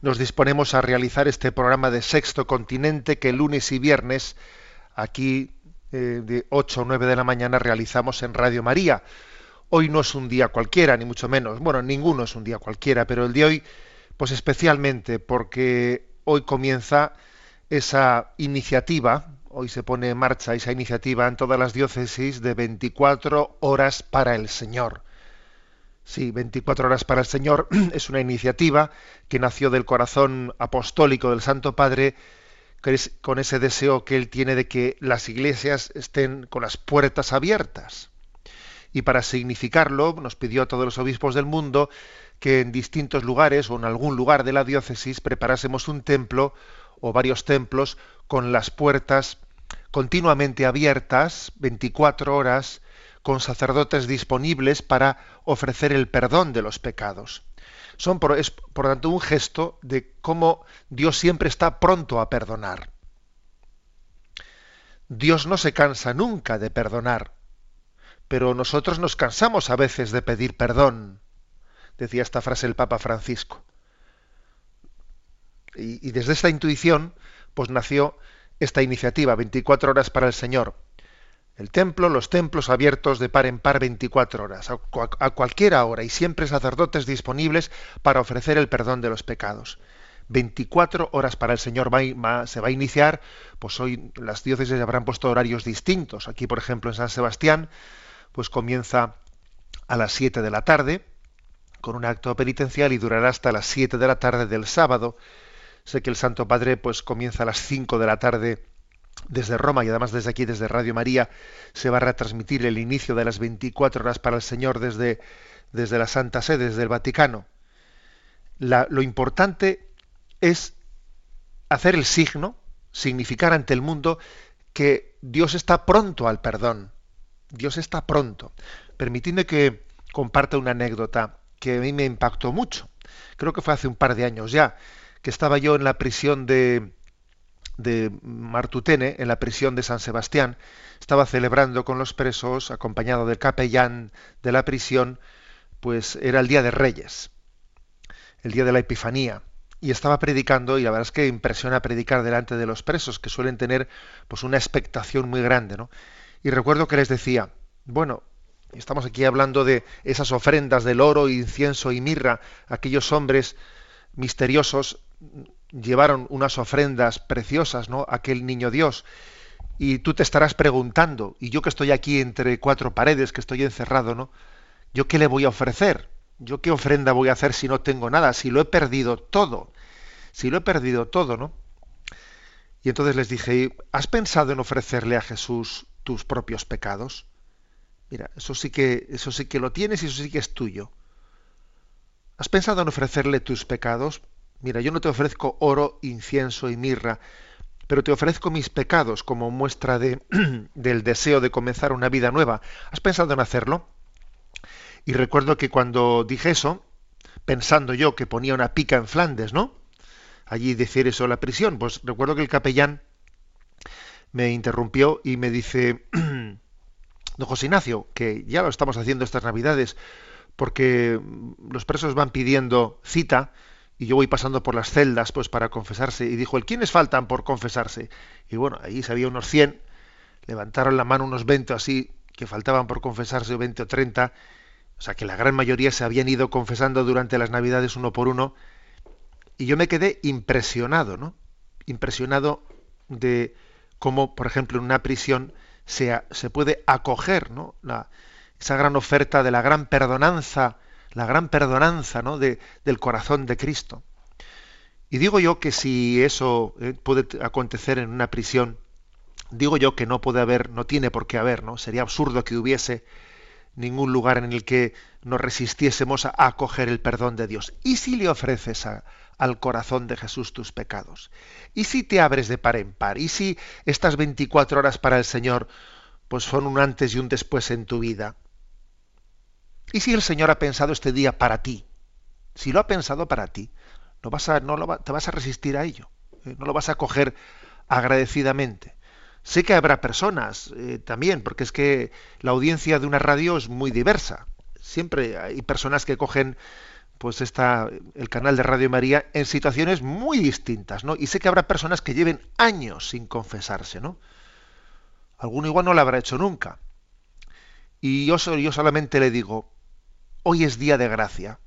nos disponemos a realizar este programa de Sexto Continente que lunes y viernes, aquí eh, de 8 o 9 de la mañana, realizamos en Radio María. Hoy no es un día cualquiera, ni mucho menos. Bueno, ninguno es un día cualquiera, pero el de hoy, pues especialmente porque hoy comienza esa iniciativa, hoy se pone en marcha esa iniciativa en todas las diócesis de 24 horas para el Señor. Sí, 24 horas para el Señor es una iniciativa que nació del corazón apostólico del Santo Padre, con ese deseo que él tiene de que las iglesias estén con las puertas abiertas. Y para significarlo, nos pidió a todos los obispos del mundo que en distintos lugares o en algún lugar de la diócesis preparásemos un templo o varios templos con las puertas continuamente abiertas, 24 horas, con sacerdotes disponibles para ofrecer el perdón de los pecados. Son por, es, por tanto un gesto de cómo Dios siempre está pronto a perdonar. Dios no se cansa nunca de perdonar, pero nosotros nos cansamos a veces de pedir perdón, decía esta frase el Papa Francisco. Y, y desde esta intuición, pues nació esta iniciativa, 24 horas para el Señor. El templo, los templos abiertos de par en par 24 horas, a, a cualquiera hora, y siempre sacerdotes disponibles para ofrecer el perdón de los pecados. 24 horas para el Señor va- se va a iniciar, pues hoy las diócesis habrán puesto horarios distintos. Aquí, por ejemplo, en San Sebastián, pues comienza a las 7 de la tarde, con un acto penitencial y durará hasta las 7 de la tarde del sábado. Sé que el Santo Padre pues comienza a las 5 de la tarde desde Roma y además desde aquí, desde Radio María, se va a retransmitir el inicio de las 24 horas para el Señor desde, desde la Santa Sede, desde el Vaticano. Lo importante es hacer el signo, significar ante el mundo que Dios está pronto al perdón. Dios está pronto. Permitidme que comparta una anécdota que a mí me impactó mucho. Creo que fue hace un par de años ya, que estaba yo en la prisión de, de Martutene, en la prisión de San Sebastián. Estaba celebrando con los presos, acompañado del capellán de la prisión, pues era el Día de Reyes, el Día de la Epifanía. Y estaba predicando, y la verdad es que impresiona predicar delante de los presos, que suelen tener pues una expectación muy grande, ¿no? Y recuerdo que les decía, bueno, estamos aquí hablando de esas ofrendas del oro, incienso y mirra, aquellos hombres misteriosos llevaron unas ofrendas preciosas, ¿no? Aquel niño Dios. Y tú te estarás preguntando, y yo que estoy aquí entre cuatro paredes, que estoy encerrado, ¿no? ¿Yo qué le voy a ofrecer? ¿Yo qué ofrenda voy a hacer si no tengo nada? Si lo he perdido todo. Si lo he perdido todo, ¿no? Y entonces les dije, ¿has pensado en ofrecerle a Jesús tus propios pecados? Mira, eso sí que, eso sí que lo tienes y eso sí que es tuyo. ¿Has pensado en ofrecerle tus pecados? Mira, yo no te ofrezco oro, incienso y mirra, pero te ofrezco mis pecados como muestra de, del deseo de comenzar una vida nueva. ¿Has pensado en hacerlo? Y recuerdo que cuando dije eso, pensando yo que ponía una pica en Flandes, ¿no? Allí decir eso en la prisión, pues recuerdo que el capellán me interrumpió y me dice, don José Ignacio, que ya lo estamos haciendo estas navidades, porque los presos van pidiendo cita y yo voy pasando por las celdas pues para confesarse y dijo, ¿el quiénes faltan por confesarse? Y bueno, ahí había unos 100, levantaron la mano unos 20 así que faltaban por confesarse, 20 o 30, o sea que la gran mayoría se habían ido confesando durante las navidades uno por uno Y yo me quedé impresionado, ¿no? Impresionado de cómo, por ejemplo, en una prisión se, se puede acoger, ¿no? La, esa gran oferta de la gran perdonanza, la gran perdonanza, ¿no? De, del corazón de Cristo. Y digo yo que si eso eh, puede acontecer en una prisión, digo yo que no puede haber, no tiene por qué haber, ¿no? Sería absurdo que hubiese ningún lugar en el que nos resistiésemos a acoger el perdón de Dios. ¿Y si le ofreces al corazón de Jesús tus pecados? ¿Y si te abres de par en par? ¿Y si estas 24 horas para el Señor pues son un antes y un después en tu vida? ¿Y si el Señor ha pensado este día para ti? Si lo ha pensado para ti, no vas a, no lo te vas a resistir a ello, ¿eh? no lo vas a coger agradecidamente. Sé que habrá personas eh, también, porque es que la audiencia de una radio es muy diversa. Siempre hay personas que cogen pues está el canal de Radio María en situaciones muy distintas, ¿no? Y sé que habrá personas que lleven años sin confesarse, ¿no? Alguno igual no lo habrá hecho nunca. Y yo, yo solamente le digo, hoy es día de gracia,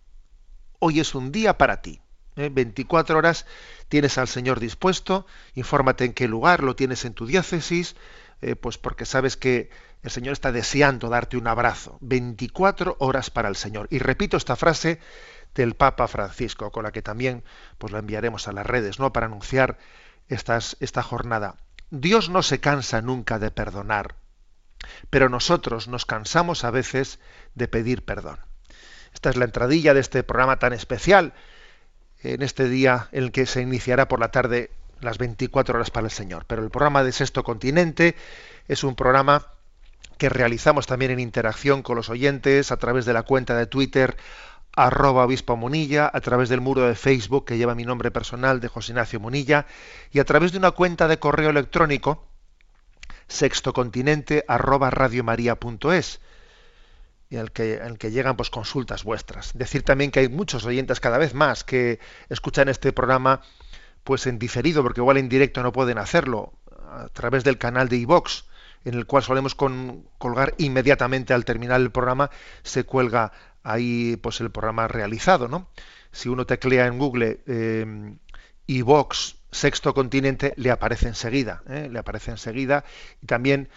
hoy es un día para ti. 24 ¿eh? horas tienes al Señor dispuesto, infórmate en qué lugar, lo tienes en tu diócesis, eh, pues porque sabes que el Señor está deseando darte un abrazo. 24 horas para el Señor. Y repito esta frase del Papa Francisco, con la que también pues la enviaremos a las redes, ¿no? Para anunciar esta jornada. Dios no se cansa nunca de perdonar, pero nosotros nos cansamos a veces de pedir perdón. Esta es la entradilla de este programa tan especial en este día en el que se iniciará por la tarde las 24 horas para el Señor. Pero el programa de Sexto Continente es un programa que realizamos también en interacción con los oyentes a través de la cuenta de Twitter arroba obispo Munilla, a través del muro de Facebook que lleva mi nombre personal de José Ignacio Munilla y a través de una cuenta de correo electrónico sextocontinente arroba radiomaria.es y al que, que llegan pues consultas vuestras. Decir también que hay muchos oyentes cada vez más que escuchan este programa pues en diferido, porque igual en directo no pueden hacerlo, a través del canal de iVox, en el cual solemos colgar inmediatamente al terminar el programa, se cuelga ahí pues el programa realizado, ¿no? Si uno teclea en Google eh, Sexto Continente, le aparece enseguida, ¿eh? le aparece enseguida y también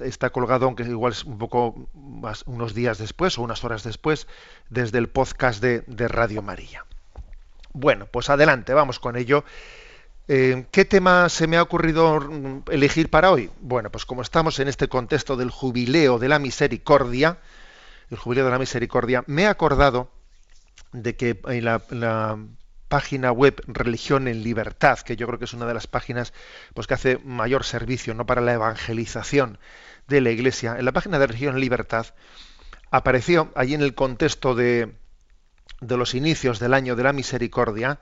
está colgado, aunque igual es un poco más, unos días después o unas horas después, desde el podcast de, Radio María. Bueno, pues adelante, vamos con ello. Eh, ¿Qué tema se me ha ocurrido elegir para hoy? Bueno, pues como estamos en este contexto del jubileo de la misericordia, el jubileo de la misericordia, me he acordado de que en la página web Religión en Libertad, que yo creo que es una de las páginas pues, que hace mayor servicio ¿no? para la evangelización de la Iglesia. En la página de Religión en Libertad apareció allí en el contexto de, de los inicios del año de la misericordia,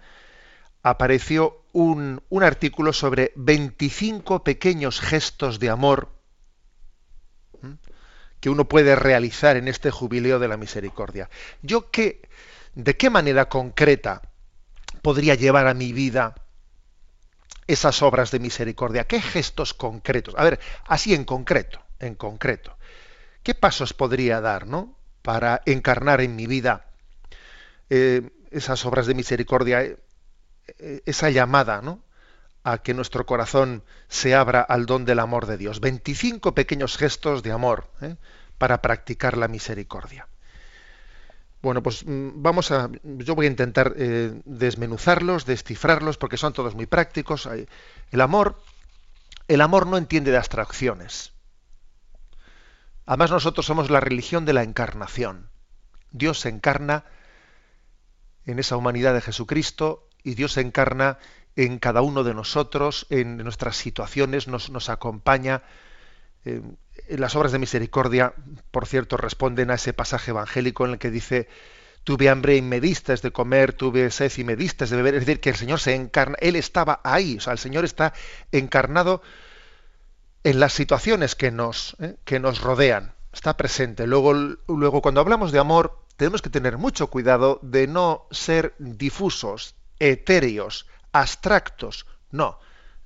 apareció un, un artículo sobre 25 pequeños gestos de amor que uno puede realizar en este jubileo de la misericordia. Yo qué, de qué manera concreta podría llevar a mi vida esas obras de misericordia? ¿Qué gestos concretos? A ver, así en concreto, en concreto. ¿Qué pasos podría dar, ¿no? Para encarnar en mi vida eh, esas obras de misericordia, eh, eh, esa llamada, ¿no? A que nuestro corazón se abra al don del amor de Dios. 25 pequeños gestos de amor para practicar la misericordia. Bueno, pues mm, vamos a. Yo voy a intentar eh, desmenuzarlos, descifrarlos, porque son todos muy prácticos. El amor, el amor no entiende de abstracciones. Además, nosotros somos la religión de la encarnación. Dios se encarna en esa humanidad de Jesucristo y Dios se encarna en cada uno de nosotros, en nuestras situaciones, nos, acompaña. Eh, las obras de misericordia, por cierto, responden a ese pasaje evangélico en el que dice, tuve hambre y me diste de comer, tuve sed y me diste de beber. Es decir, que el Señor se encarna, Él estaba ahí, o sea, el Señor está encarnado en las situaciones que nos, eh, que nos rodean, está presente. Luego, luego, cuando hablamos de amor, tenemos que tener mucho cuidado de no ser difusos, etéreos, abstractos, no,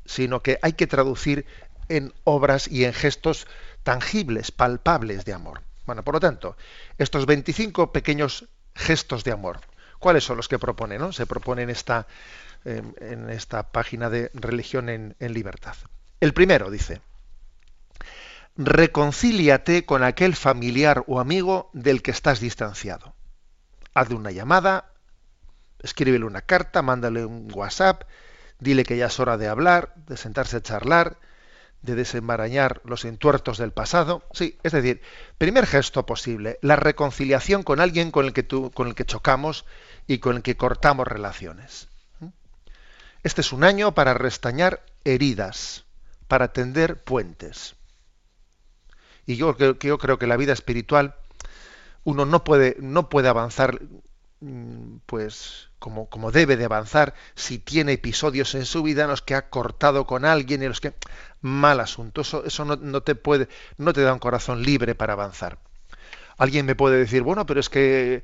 sino que hay que traducir en obras y en gestos tangibles, palpables de amor. Bueno, por lo tanto, estos 25 pequeños gestos de amor. ¿Cuáles son los que propone? Se propone en esta, en esta página de Religión en, en Libertad. El primero dice, reconcíliate con aquel familiar o amigo del que estás distanciado. Hazle una llamada, escríbele una carta, mándale un WhatsApp, dile que ya es hora de hablar, de sentarse a charlar, de desembarañar los entuertos del pasado. Sí, es decir, primer gesto posible, la reconciliación con alguien con el que, con el que chocamos y con el que cortamos relaciones. Este es un año para restañar heridas, para tender puentes. Y yo, yo creo que la vida espiritual uno no puede, no puede avanzar pues como, como, debe de avanzar si tiene episodios en su vida en los que ha cortado con alguien y en los que mal asunto eso, eso no, no, te puede no te da un corazón libre para avanzar. Alguien me puede decir bueno pero es que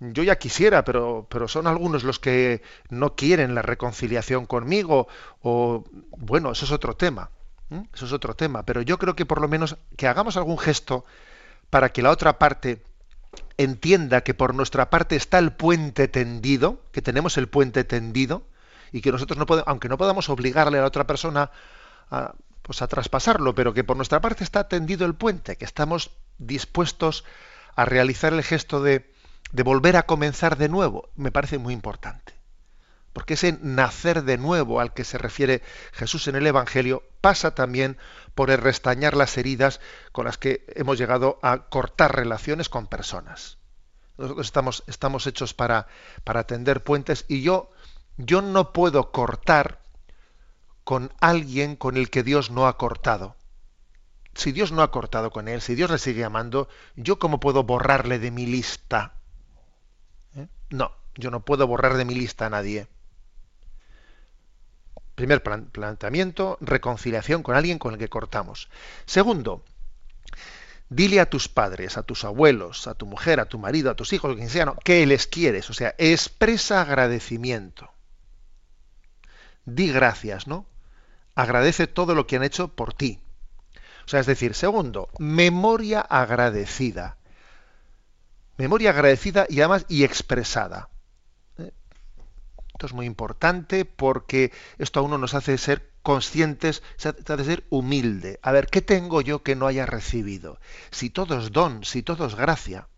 yo ya quisiera pero pero son algunos los que no quieren la reconciliación conmigo o bueno eso es otro tema eso es otro tema pero yo creo que por lo menos que hagamos algún gesto para que la otra parte entienda que por nuestra parte está el puente tendido, que tenemos el puente tendido y que nosotros no podemos, aunque no podamos obligarle a la otra persona a, pues a traspasarlo, pero que por nuestra parte está tendido el puente, que estamos dispuestos a realizar el gesto de, de volver a comenzar de nuevo, me parece muy importante. Porque ese nacer de nuevo al que se refiere Jesús en el Evangelio pasa también por el restañar las heridas con las que hemos llegado a cortar relaciones con personas. Nosotros estamos, hechos para, para tender puentes y yo, yo no puedo cortar con alguien con el que Dios no ha cortado. Si Dios no ha cortado con él, si Dios le sigue amando, ¿yo cómo puedo borrarle de mi lista? ¿Eh? No, yo no puedo borrar de mi lista a nadie. Primer planteamiento, reconciliación con alguien con el que cortamos. Segundo, dile a tus padres, a tus abuelos, a tu mujer, a tu marido, a tus hijos, quien sea, que les quieres, o sea, expresa agradecimiento. Di gracias, ¿no? Agradece todo lo que han hecho por ti. O sea, es decir, segundo, memoria agradecida. Memoria agradecida y además y expresada. Esto es muy importante porque esto a uno nos hace ser conscientes, se hace ser humilde. A ver, ¿qué tengo yo que no haya recibido? Si todo es don, si todo es gracia.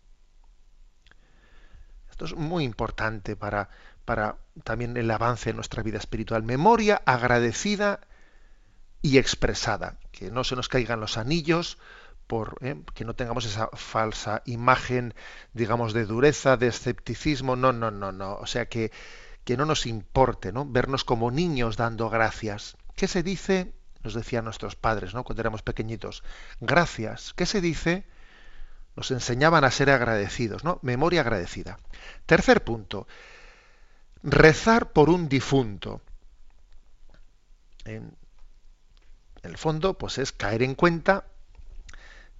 Esto es muy importante para, para también el avance de nuestra vida espiritual. Memoria agradecida y expresada. Que no se nos caigan los anillos, por ¿eh? que no tengamos esa falsa imagen, digamos, de dureza, de escepticismo. No, no, no, no. O sea que que no nos importe, ¿no? Vernos como niños dando gracias. ¿Qué se dice? Nos decían nuestros padres, ¿no? Cuando éramos pequeñitos. Gracias. ¿Qué se dice? Nos enseñaban a ser agradecidos, ¿no? Memoria agradecida. Tercer punto. Rezar por un difunto. En, el fondo, pues es caer en cuenta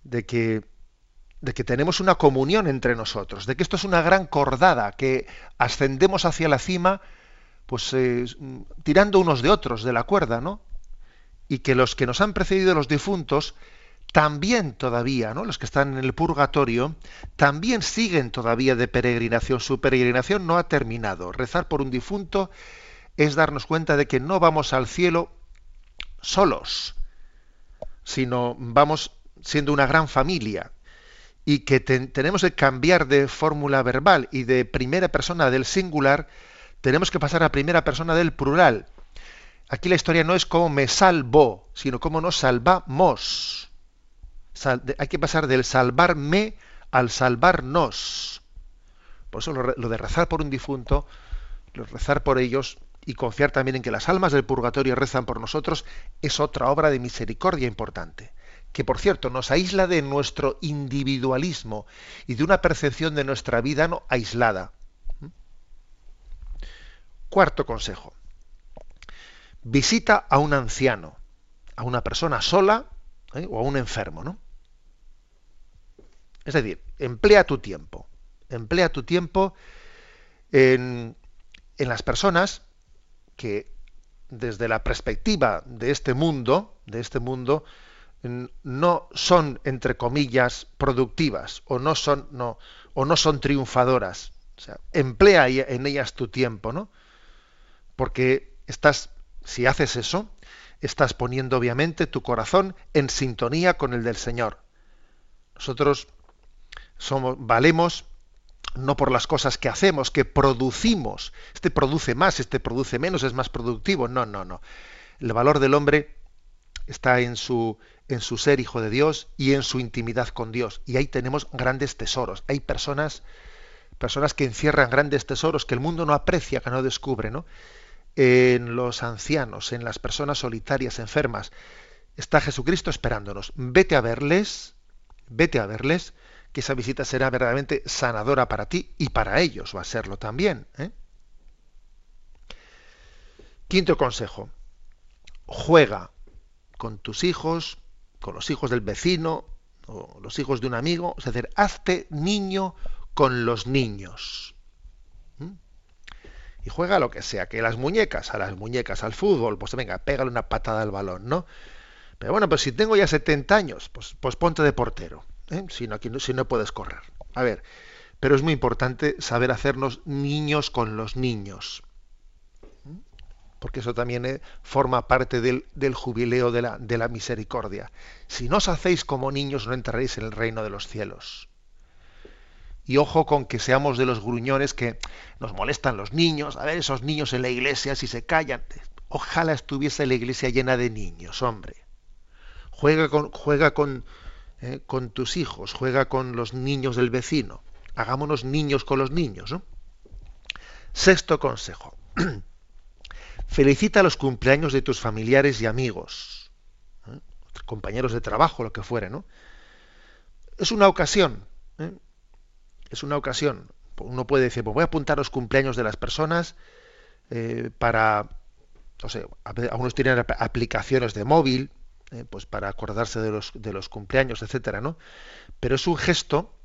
de que de que tenemos una comunión entre nosotros, de que esto es una gran cordada, que ascendemos hacia la cima, pues eh, tirando unos de otros de la cuerda, ¿no? Y que los que nos han precedido los difuntos también todavía, ¿no? Los que están en el purgatorio, también siguen todavía de peregrinación. Su peregrinación no ha terminado. Rezar por un difunto es darnos cuenta de que no vamos al cielo solos, sino vamos siendo una gran familia y que tenemos que cambiar de fórmula verbal y de primera persona del singular, tenemos que pasar a primera persona del plural. Aquí la historia no es cómo me salvo, sino cómo nos salvamos. hay que pasar del salvarme al salvarnos. Por eso lo, de rezar por un difunto, lo rezar por ellos y confiar también en que las almas del purgatorio rezan por nosotros, es otra obra de misericordia importante que por cierto nos aísla de nuestro individualismo y de una percepción de nuestra vida no aislada. Cuarto consejo. Visita a un anciano, a una persona sola ¿eh? o a un enfermo, ¿no? Es decir, emplea tu tiempo, emplea tu tiempo en, en las personas que desde la perspectiva de este mundo, de este mundo, no son entre comillas productivas o no son no o no son triunfadoras O sea, emplea en ellas tu tiempo, ¿no? Porque estás, si haces eso, estás poniendo obviamente tu corazón en sintonía con el del Señor. Nosotros somos, valemos no por las cosas que hacemos, que producimos. Este produce más, este produce menos, es más productivo. No, no, no. El valor del hombre está en su, en su ser hijo de Dios y en su intimidad con Dios. Y ahí tenemos grandes tesoros. Hay personas, personas que encierran grandes tesoros que el mundo no aprecia, que no descubre, ¿no? En los ancianos, en las personas solitarias, enfermas, está Jesucristo esperándonos. Vete a verles, vete a verles, que esa visita será verdaderamente sanadora para ti y para ellos va a serlo también. ¿eh? Quinto consejo. Juega con tus hijos, con los hijos del vecino o los hijos de un amigo, es decir, hazte niño con los niños. ¿Mm? Y juega lo que sea, que las muñecas, a las muñecas, al fútbol, pues venga, pégale una patada al balón, ¿no? Pero bueno, pues si tengo ya 70 años, pues, pues ponte de portero, ¿eh? si, no, si no puedes correr. A ver, pero es muy importante saber hacernos niños con los niños porque eso también eh, forma parte del, jubileo de la, de la, misericordia. Si no os hacéis como niños, no entraréis en el reino de los cielos. Y ojo con que seamos de los gruñones que nos molestan los niños, a ver esos niños en la iglesia si se callan. Ojalá estuviese la iglesia llena de niños, hombre. Juega con, juega con, eh, con tus hijos, juega con los niños del vecino. Hagámonos niños con los niños. Sexto consejo. Felicita los cumpleaños de tus familiares y amigos, ¿eh? compañeros de trabajo, lo que fuere, ¿no? Es una ocasión, ¿eh? es una ocasión. Uno puede decir, pues voy a apuntar los cumpleaños de las personas eh, para, no sé, algunos tienen aplicaciones de móvil, pues para acordarse de los, de los cumpleaños, etcétera, ¿no? Pero es un gesto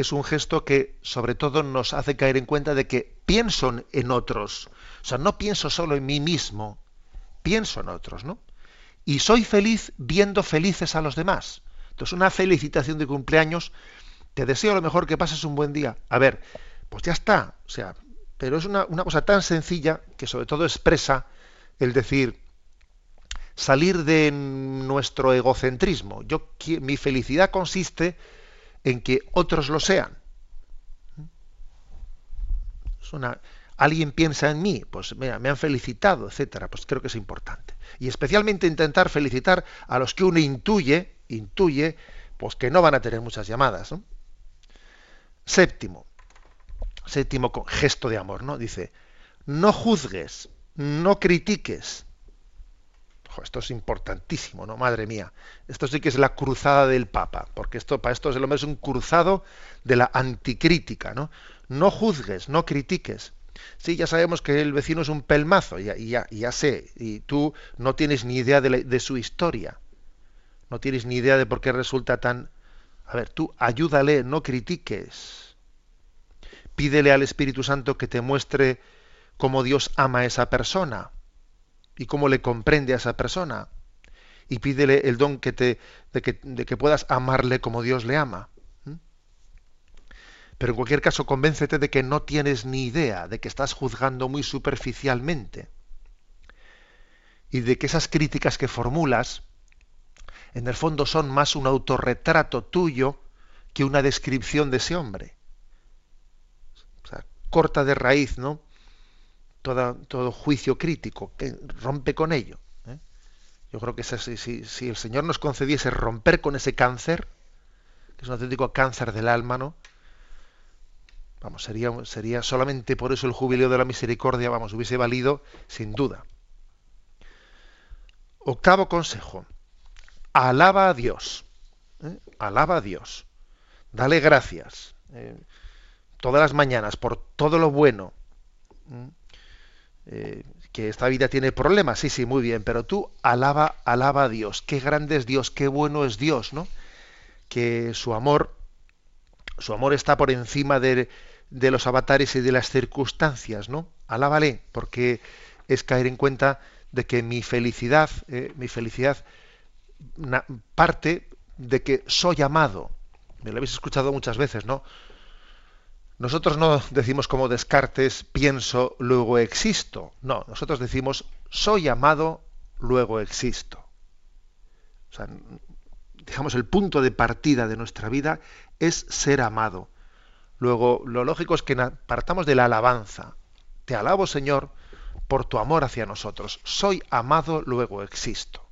es un gesto que sobre todo nos hace caer en cuenta de que pienso en otros. O sea, no pienso solo en mí mismo, pienso en otros, ¿no? Y soy feliz viendo felices a los demás. Entonces, una felicitación de cumpleaños, te deseo lo mejor que pases un buen día. A ver, pues ya está. O sea, pero es una, una cosa tan sencilla que sobre todo expresa el decir, salir de nuestro egocentrismo. Yo, mi felicidad consiste en que otros lo sean. alguien piensa en mí, pues mira, me han felicitado, etcétera, pues creo que es importante. Y especialmente intentar felicitar a los que uno intuye, intuye, pues que no van a tener muchas llamadas. Séptimo, séptimo gesto de amor, ¿no? Dice, no juzgues, no critiques, esto es importantísimo, ¿no? Madre mía. Esto sí que es la cruzada del Papa, porque esto para esto es lo es un cruzado de la anticrítica, ¿no? No juzgues, no critiques. Sí, ya sabemos que el vecino es un pelmazo, ya, ya, ya sé, y tú no tienes ni idea de, de su historia. No tienes ni idea de por qué resulta tan... A ver, tú ayúdale, no critiques. Pídele al Espíritu Santo que te muestre cómo Dios ama a esa persona y cómo le comprende a esa persona. Y pídele el don que te, de, que, de que puedas amarle como Dios le ama. Pero en cualquier caso, convéncete de que no tienes ni idea, de que estás juzgando muy superficialmente. Y de que esas críticas que formulas, en el fondo son más un autorretrato tuyo que una descripción de ese hombre. O sea, corta de raíz, ¿no? Todo juicio crítico, que rompe con ello. ¿eh? Yo creo que si, el Señor nos concediese romper con ese cáncer, que es un auténtico cáncer del alma, ¿no? Vamos, sería, sería solamente por eso el jubileo de la misericordia, vamos, hubiese valido sin duda. Octavo consejo. Alaba a Dios. ¿eh? Alaba a Dios. Dale gracias. ¿eh? todas las mañanas por todo lo bueno. Que esta vida tiene problemas, sí, sí, muy bien, pero tú alaba, alaba a Dios, qué grande es Dios, qué bueno es Dios, ¿no? Que su amor, su amor está por encima de, de los avatares y de las circunstancias, ¿no? Alábale, porque es caer en cuenta de que mi felicidad, eh, mi felicidad parte de que soy amado. Me lo habéis escuchado muchas veces, ¿no? Nosotros no decimos como Descartes, pienso, luego existo. No, nosotros decimos, soy amado, luego existo. O sea, digamos, el punto de partida de nuestra vida es ser amado. Luego, lo lógico es que partamos de la alabanza. Te alabo, Señor, por tu amor hacia nosotros. Soy amado, luego existo.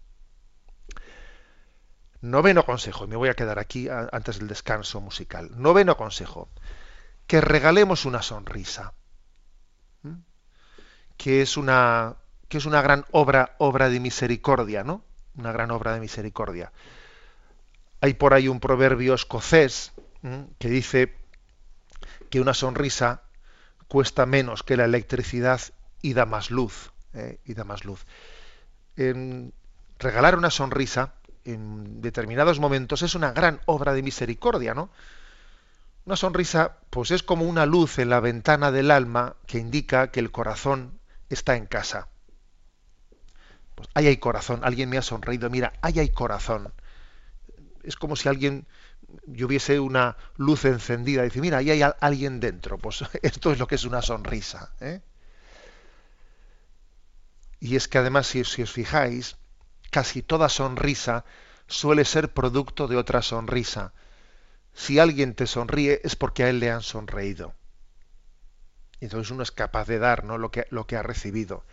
Noveno consejo, me voy a quedar aquí antes del descanso musical. Noveno consejo que regalemos una sonrisa, que es una que es una gran obra obra de misericordia, ¿no? Una gran obra de misericordia. Hay por ahí un proverbio escocés que dice que una sonrisa cuesta menos que la electricidad y da más luz, ¿eh? y da más luz. En regalar una sonrisa en determinados momentos es una gran obra de misericordia, ¿no? Una sonrisa, pues es como una luz en la ventana del alma que indica que el corazón está en casa. Pues ahí hay corazón, alguien me ha sonreído, mira, ahí hay corazón. Es como si alguien, yo hubiese una luz encendida, y dice, mira, ahí hay alguien dentro. Pues esto es lo que es una sonrisa. ¿eh? Y es que además, si, si os fijáis, casi toda sonrisa suele ser producto de otra sonrisa si alguien te sonríe es porque a él le han sonreído. Y entonces uno es capaz de dar ¿no? lo, que, lo que ha recibido.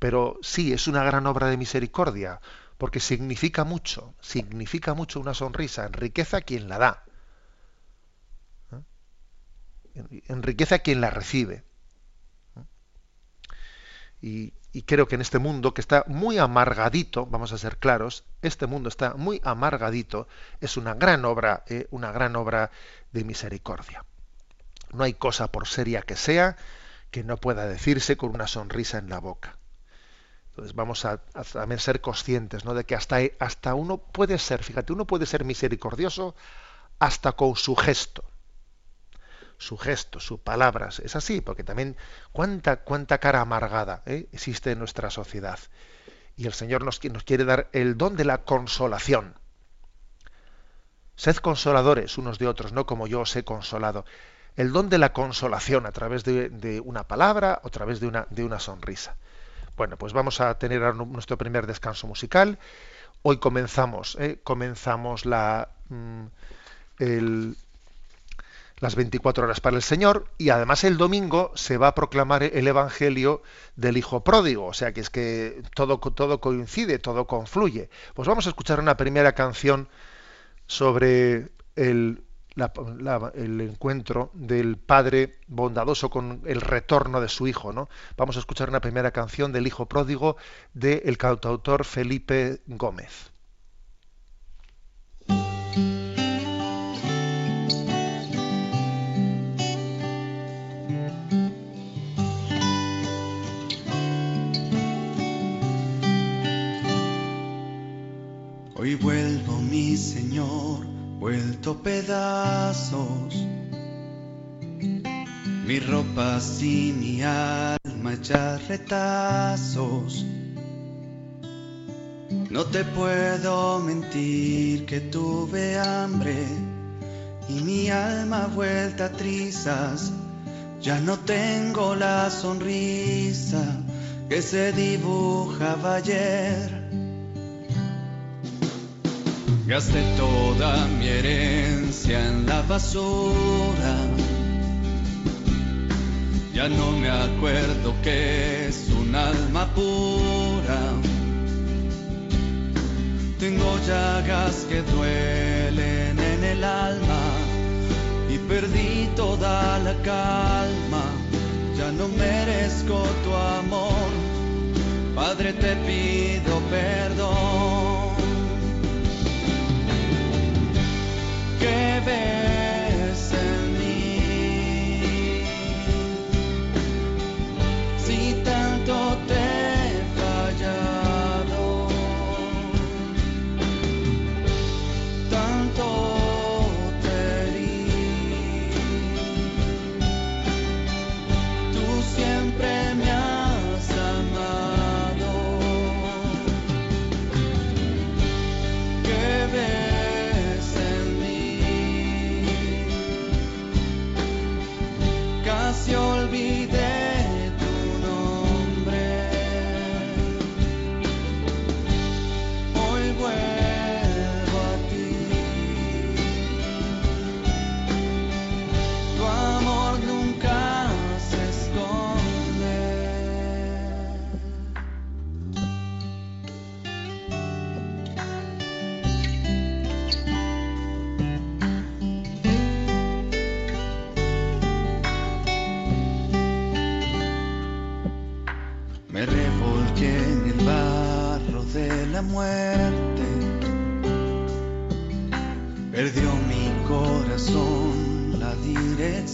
Pero sí, es una gran obra de misericordia, porque significa mucho, significa mucho una sonrisa, enriquece a quien la da, ¿eh? enriquece a quien la recibe. ¿eh? Y, y creo que en este mundo que está muy amargadito, vamos a ser claros, este mundo está muy amargadito, es una gran obra, eh, una gran obra de misericordia. No hay cosa por seria que sea que no pueda decirse con una sonrisa en la boca. Entonces vamos a, también ser conscientes ¿no? de que hasta, hasta uno puede ser, fíjate, uno puede ser misericordioso hasta con su gesto su gesto, sus palabras. Es así, porque también cuánta, cuánta cara amargada ¿eh? existe en nuestra sociedad. Y el Señor nos, quiere dar el don de la consolación. Sed consoladores unos de otros, no como yo os he consolado. El don de la consolación a través de, una palabra o a través de una, de una sonrisa. Bueno, pues vamos a tener nuestro primer descanso musical. Hoy comenzamos, ¿eh? comenzamos la, mm, el, las 24 horas para el Señor y además el domingo se va a proclamar el Evangelio del Hijo Pródigo, o sea que es que todo, todo coincide, todo confluye. Pues vamos a escuchar una primera canción sobre el, el encuentro del Padre bondadoso con el retorno de su Hijo. ¿no? Vamos a escuchar una primera canción del Hijo Pródigo del cantautor Felipe Gómez. Hoy vuelvo, mi Señor, vuelto pedazos. Mi ropa y mi alma ya retazos. No te puedo mentir que tuve hambre y mi alma vuelta a trizas. Ya no tengo la sonrisa que se dibujaba ayer. Gasté toda mi herencia en la basura. Ya no me acuerdo que es un alma pura. Tengo llagas que duelen en el alma y perdí toda la calma. Ya no merezco tu amor. Padre, te pido perdón. Que ves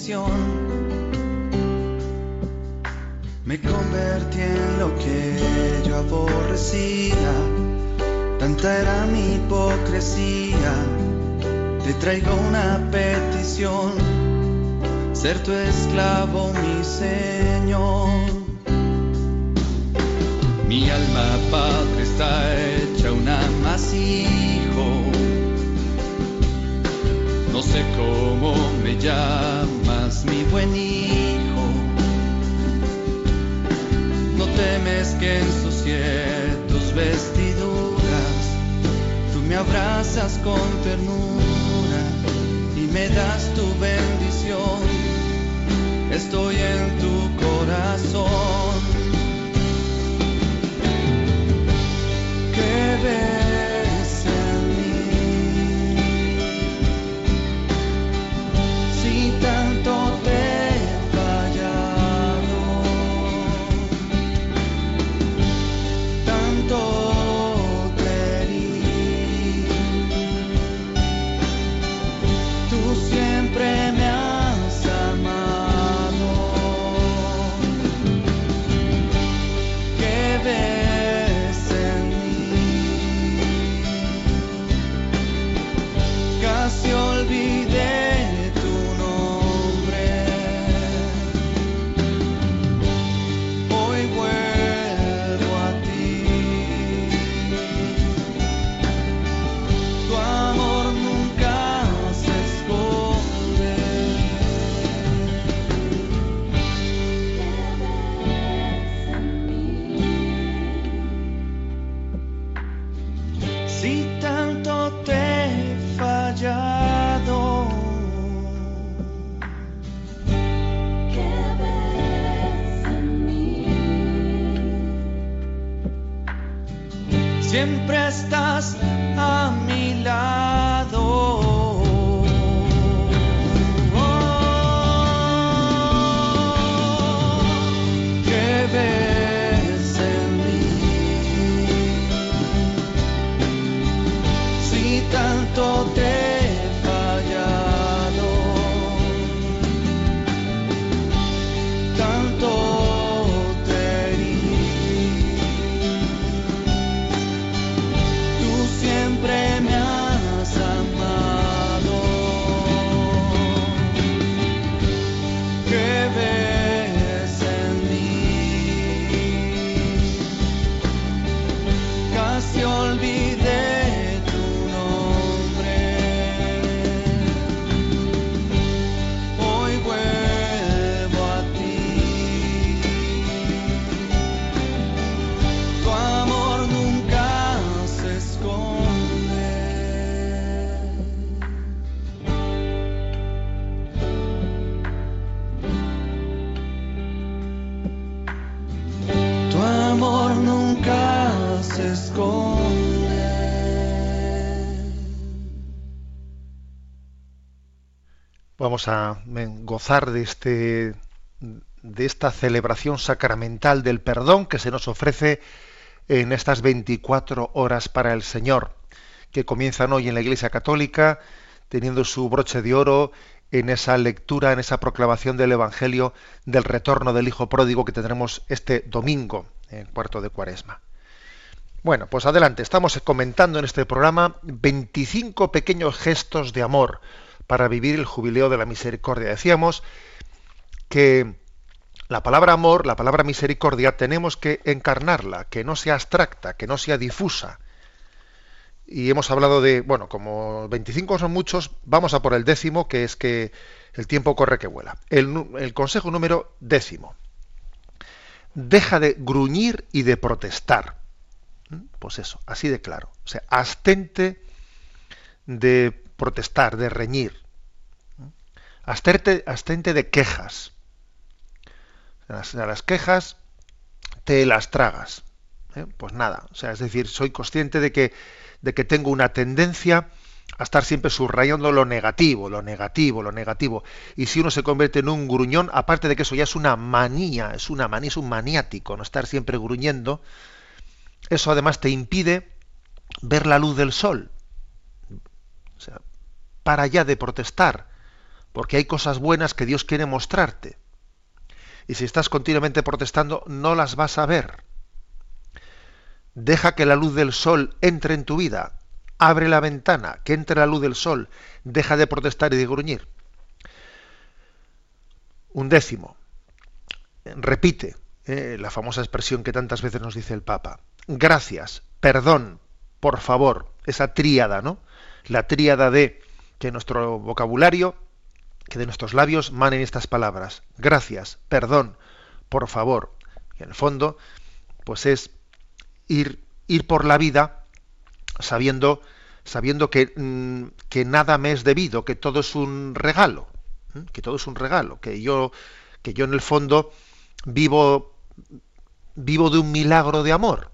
Me convertí en lo que yo aborrecía. Tanta era mi hipocresía. Te traigo una petición. Ser tu esclavo, mi Señor. Mi alma, Padre, está hecha un amasijo. No sé cómo me llamas, mi buen hijo. No temes que ensucie tus vestiduras. Tú me abrazas con ternura y me das tu bendición. Estoy en tu corazón. que Vamos a gozar de este de esta celebración sacramental del perdón que se nos ofrece en estas 24 horas para el Señor, que comienzan hoy en la Iglesia Católica, teniendo su broche de oro en esa lectura, en esa proclamación del Evangelio del retorno del Hijo Pródigo que tendremos este domingo, en cuarto de Cuaresma. Bueno, pues adelante, estamos comentando en este programa 25 pequeños gestos de amor para vivir el jubileo de la misericordia. Decíamos que la palabra amor, la palabra misericordia, tenemos que encarnarla, que no sea abstracta, que no sea difusa. Y hemos hablado de, bueno, como 25 son muchos, vamos a por el décimo, que es que el tiempo corre que vuela. El, consejo número décimo. Deja de gruñir y de protestar. ¿Mm? Pues eso, así de claro. O sea, abstente de protestar, de reñir. Abstente, abstente de quejas. Las, las quejas te las tragas. ¿eh? Pues nada, o sea, es decir, soy consciente de que, de que tengo una tendencia a estar siempre subrayando lo negativo, lo negativo, lo negativo. Y si uno se convierte en un gruñón, aparte de que eso ya es una manía, es una manía, es un maniático, no estar siempre gruñendo, eso además te impide ver la luz del sol. O sea, para ya de protestar, porque hay cosas buenas que Dios quiere mostrarte. Y si estás continuamente protestando, no las vas a ver. Deja que la luz del sol entre en tu vida. Abre la ventana, que entre la luz del sol. Deja de protestar y de gruñir. Un décimo. Repite eh, la famosa expresión que tantas veces nos dice el Papa. Gracias, perdón, por favor. Esa tríada, ¿no? La tríada de que nuestro vocabulario, que de nuestros labios manen estas palabras. Gracias, perdón, por favor. Y en el fondo, pues es ir, ir por la vida sabiendo, sabiendo que, mm, que nada me es debido, que todo es un regalo, que todo es un regalo, que yo, que yo en el fondo vivo, vivo de un milagro de amor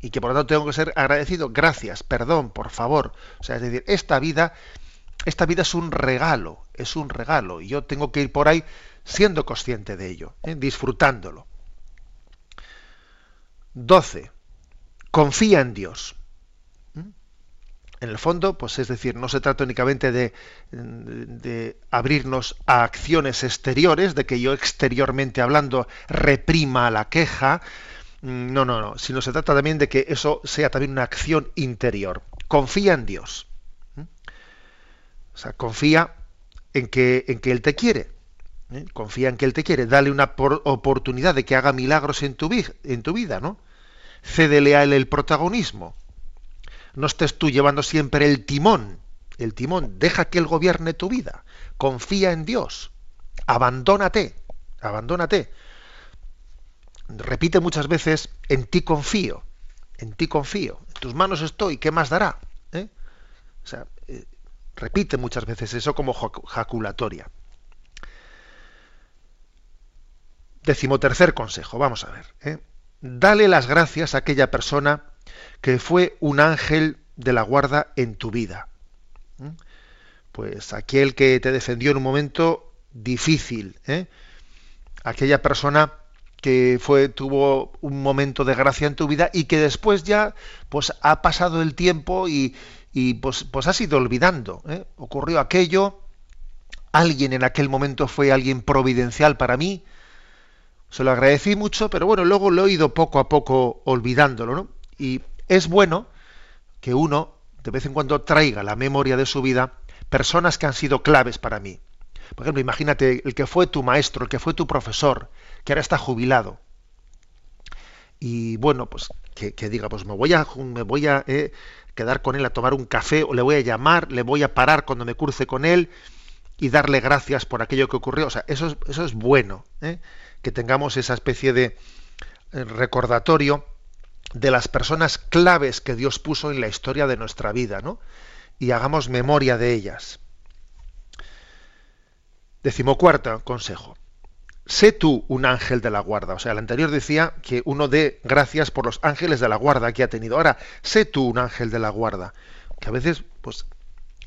y que por lo tanto tengo que ser agradecido. Gracias, perdón, por favor. O sea, es decir, esta vida, esta vida es un regalo, es un regalo y yo tengo que ir por ahí siendo consciente de ello, ¿eh? disfrutándolo. 12. Confía en Dios. ¿Mm? En el fondo, pues es decir, no se trata únicamente de, de, abrirnos a acciones exteriores, de que yo exteriormente hablando reprima la queja. Mm, no, no, no. Sino se trata también de que eso sea también una acción interior. Confía en Dios. O sea, confía en que, en que Él te quiere. Confía en que Él te quiere, dale una oportunidad de que haga milagros en tu, en tu vida, ¿no? Cédele a Él el protagonismo. No estés tú llevando siempre el timón, el timón, deja que Él gobierne tu vida. Confía en Dios. Abandónate, abandónate. Repite muchas veces, en ti confío, en ti confío, en tus manos estoy, ¿qué más dará? ¿Eh? O sea, eh, repite muchas veces eso como jaculatoria. Decimotercer consejo, vamos a ver. ¿eh? Dale las gracias a aquella persona que fue un ángel de la guarda en tu vida. ¿Mm? Pues aquel que te defendió en un momento difícil, ¿eh? aquella persona que fue tuvo un momento de gracia en tu vida y que después ya pues ha pasado el tiempo y, y pues, pues has ido olvidando. ¿eh? Ocurrió aquello, alguien en aquel momento fue alguien providencial para mí, se lo agradecí mucho, pero bueno, luego lo he ido poco a poco olvidándolo, ¿no? Y es bueno que uno de vez en cuando traiga la memoria de su vida personas que han sido claves para mí. Por ejemplo, imagínate el que fue tu maestro, el que fue tu profesor, que ahora está jubilado. Y bueno, pues que, diga, pues me voy a, me voy a eh, quedar con él a tomar un café o le voy a llamar, le voy a parar cuando me cruce con él y darle gracias por aquello que ocurrió. O sea, eso es, eso es bueno. ¿eh? que tengamos esa especie de eh, recordatorio de las personas claves que Dios puso en la historia de nuestra vida, ¿no? Y hagamos memoria de ellas. Decimocuarto consejo. Sé tú un ángel de la guarda. O sea, el anterior decía que uno dé gracias por los ángeles de la guarda que ha tenido. Ahora, sé tú un ángel de la guarda. Que a veces, pues,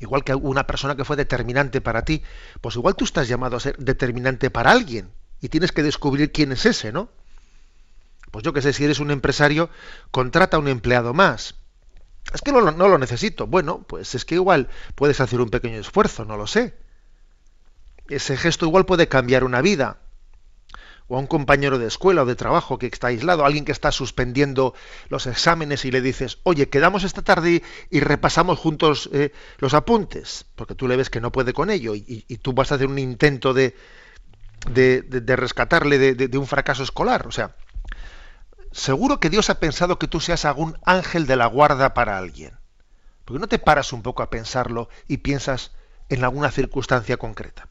igual que una persona que fue determinante para ti, pues igual tú estás llamado a ser determinante para alguien y tienes que descubrir quién es ese, ¿no? Pues yo qué sé, si eres un empresario, contrata a un empleado más. Es que no, no lo necesito. Bueno, pues es que igual puedes hacer un pequeño esfuerzo, no lo sé. Ese gesto igual puede cambiar una vida. O a un compañero de escuela o de trabajo que está aislado, alguien que está suspendiendo los exámenes y le dices, oye, quedamos esta tarde y, repasamos juntos eh, los apuntes, porque tú le ves que no puede con ello y, y tú vas a hacer un intento de, de, rescatarle de, un fracaso escolar. O sea, seguro que Dios ha pensado que tú seas algún ángel de la guarda para alguien. Porque no te paras un poco a pensarlo y piensas en alguna circunstancia concreta.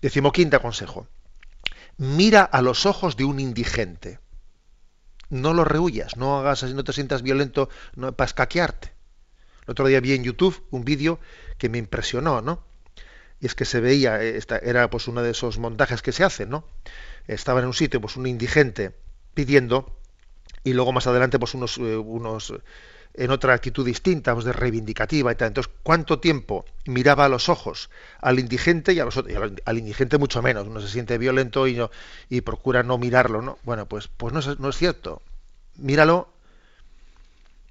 Decimoquinta consejo. Mira a los ojos de un indigente. No lo rehuyas, no hagas así, no te sientas violento no, para escaquearte. El otro día vi en YouTube un vídeo que me impresionó, ¿no? y es que se veía, eh, esta, era pues uno de esos montajes que se hacen, ¿no? Estaba en un sitio, pues un indigente pidiendo, y luego más adelante, pues unos, eh, unos en otra actitud distinta, pues de reivindicativa y tal. Entonces, ¿cuánto tiempo miraba a los ojos al indigente y, a los, al, indigente mucho menos? Uno se siente violento y, no, y procura no mirarlo, ¿no? Bueno, pues, pues no, es, no es cierto. Míralo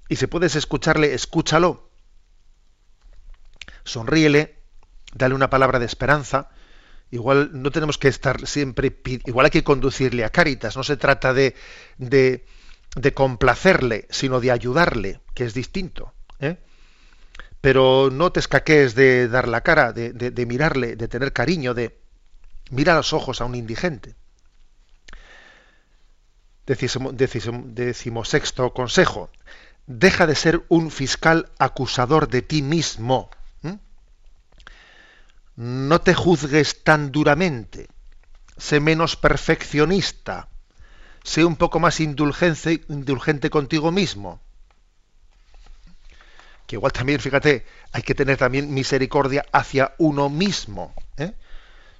y si puedes escucharle, escúchalo. Sonríele, dale una palabra de esperanza. Igual no tenemos que estar siempre, igual hay que conducirle a Cáritas. No se trata de, de, complacerle, sino de ayudarle, que es distinto. ¿eh? Pero no te escaquees de dar la cara, de, de mirarle, de tener cariño, de mirar los ojos a un indigente. Decimosexto consejo. Deja de ser un fiscal acusador de ti mismo. No te juzgues tan duramente. Sé menos perfeccionista. Sé un poco más indulgente, indulgente contigo mismo. Que igual también, fíjate, hay que tener también misericordia hacia uno mismo. ¿eh?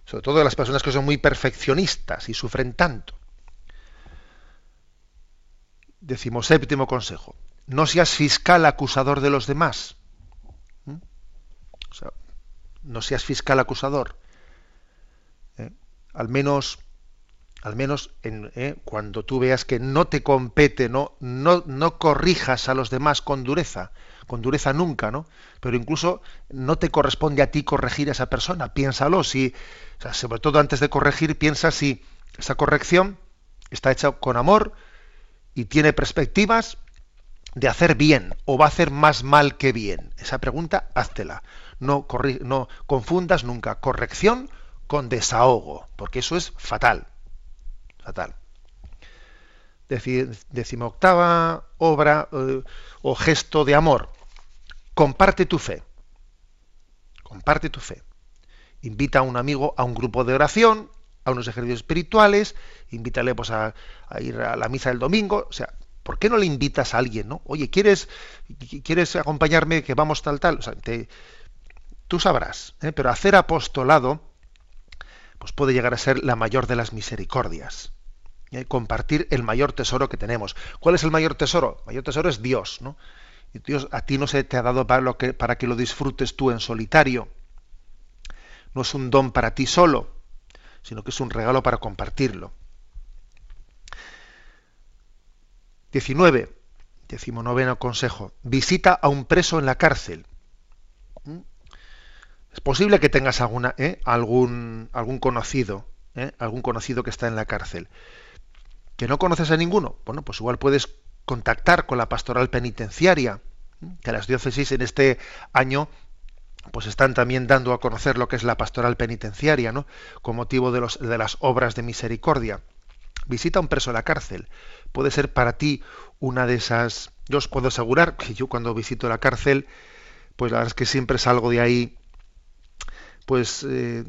Sobre todo las personas que son muy perfeccionistas y sufren tanto. séptimo consejo. No seas fiscal acusador de los demás. ¿Mm? no seas fiscal acusador. ¿Eh? Al menos, al menos en, ¿eh? cuando tú veas que no te compete, no, no, no corrijas a los demás con dureza, con dureza nunca, ¿no? Pero incluso no te corresponde a ti corregir a esa persona. Piénsalo, si, sobre todo antes de corregir, piensa si esa corrección está hecha con amor, y tiene perspectivas de hacer bien o va a hacer más mal que bien? Esa pregunta, háztela. No, no confundas nunca corrección con desahogo, porque eso es fatal. Fatal. Decimoctava obra eh, o gesto de amor. Comparte tu fe. Comparte tu fe. Invita a un amigo a un grupo de oración, a unos ejercicios espirituales, invítale pues, a, ir a la misa del domingo, o sea, ¿por qué no le invitas a alguien, no? Oye, ¿quieres, ¿quieres acompañarme que vamos tal, tal? O sea, tú sabrás, ¿eh? pero hacer apostolado pues puede llegar a ser la mayor de las misericordias. ¿eh? Compartir el mayor tesoro que tenemos. ¿Cuál es el mayor tesoro? El mayor tesoro es Dios, ¿no? Y Dios a ti no se te ha dado para, lo que, para que lo disfrutes tú en solitario. No es un don para ti solo, sino que es un regalo para compartirlo. 19. Decimonoveno consejo. Visita a un preso en la cárcel. Es posible que tengas alguna, ¿eh? algún, algún conocido, ¿eh? algún conocido que está en la cárcel. ¿Que no conoces a ninguno? Bueno, pues igual puedes contactar con la pastoral penitenciaria, que las diócesis en este año pues están también dando a conocer lo que es la pastoral penitenciaria, ¿no? Con motivo de, los, de las obras de misericordia. Visita a un preso en la cárcel. Puede ser para ti una de esas. Yo os puedo asegurar que yo cuando visito la cárcel, pues la verdad es que siempre salgo de ahí, pues eh,